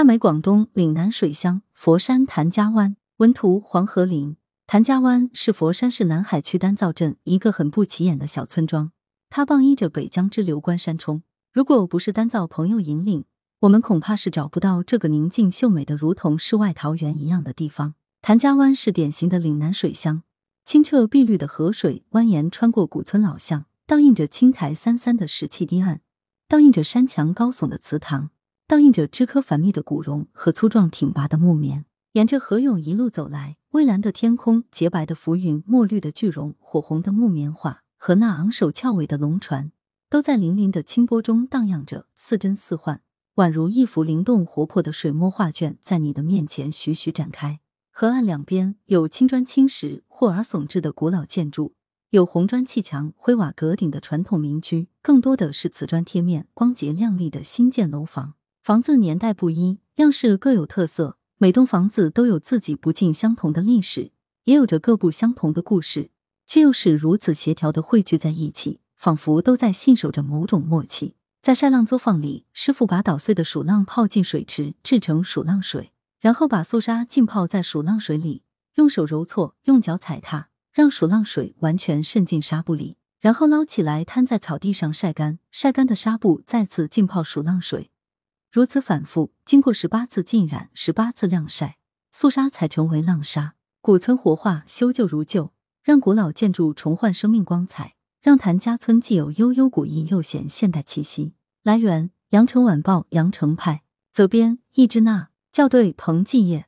大美广东岭南水乡佛山谭家湾，文图黄河林。谭家湾是佛山市南海区丹灶镇一个很不起眼的小村庄，它傍依着北江支流关山冲。如果不是丹灶朋友引领，我们恐怕是找不到这个宁静秀美的如同世外桃源一样的地方。谭家湾是典型的岭南水乡，清澈碧绿的河水蜿蜒穿过古村老巷，倒映着青苔三三的石砌堤岸，倒映着山墙高耸的祠堂。倒映着枝柯繁密的古榕和粗壮挺拔的木棉，沿着河涌一路走来，蔚蓝的天空、洁白的浮云、墨绿的巨榕、火红的木棉花和那昂首翘尾的龙船，都在粼粼的清波中荡漾着，似真似幻，宛如一幅灵动活泼的水墨画卷，在你的面前徐徐展开。河岸两边有青砖青石、霍而耸峙的古老建筑，有红砖砌墙、灰瓦阁顶的传统民居，更多的是瓷砖贴面、光洁亮丽的新建楼房。房子年代不一，样式各有特色，每栋房子都有自己不尽相同的历史，也有着各不相同的故事，却又是如此协调的汇聚在一起，仿佛都在信守着某种默契。在晒浪作坊里，师傅把捣碎的鼠浪泡进水池，制成鼠浪水，然后把素沙浸泡在鼠浪水里，用手揉搓，用脚踩踏，让鼠浪水完全渗进纱布里，然后捞起来摊在草地上晒干，晒干的纱布再次浸泡鼠浪水。如此反复，经过十八次浸染、十八次晾晒，素纱才成为浪沙。古村活化，修旧如旧，让古老建筑重焕生命光彩，让谭家村既有悠悠古意，又显现代气息。来源：羊城晚报羊城派，责编：易之娜，校对：彭继业。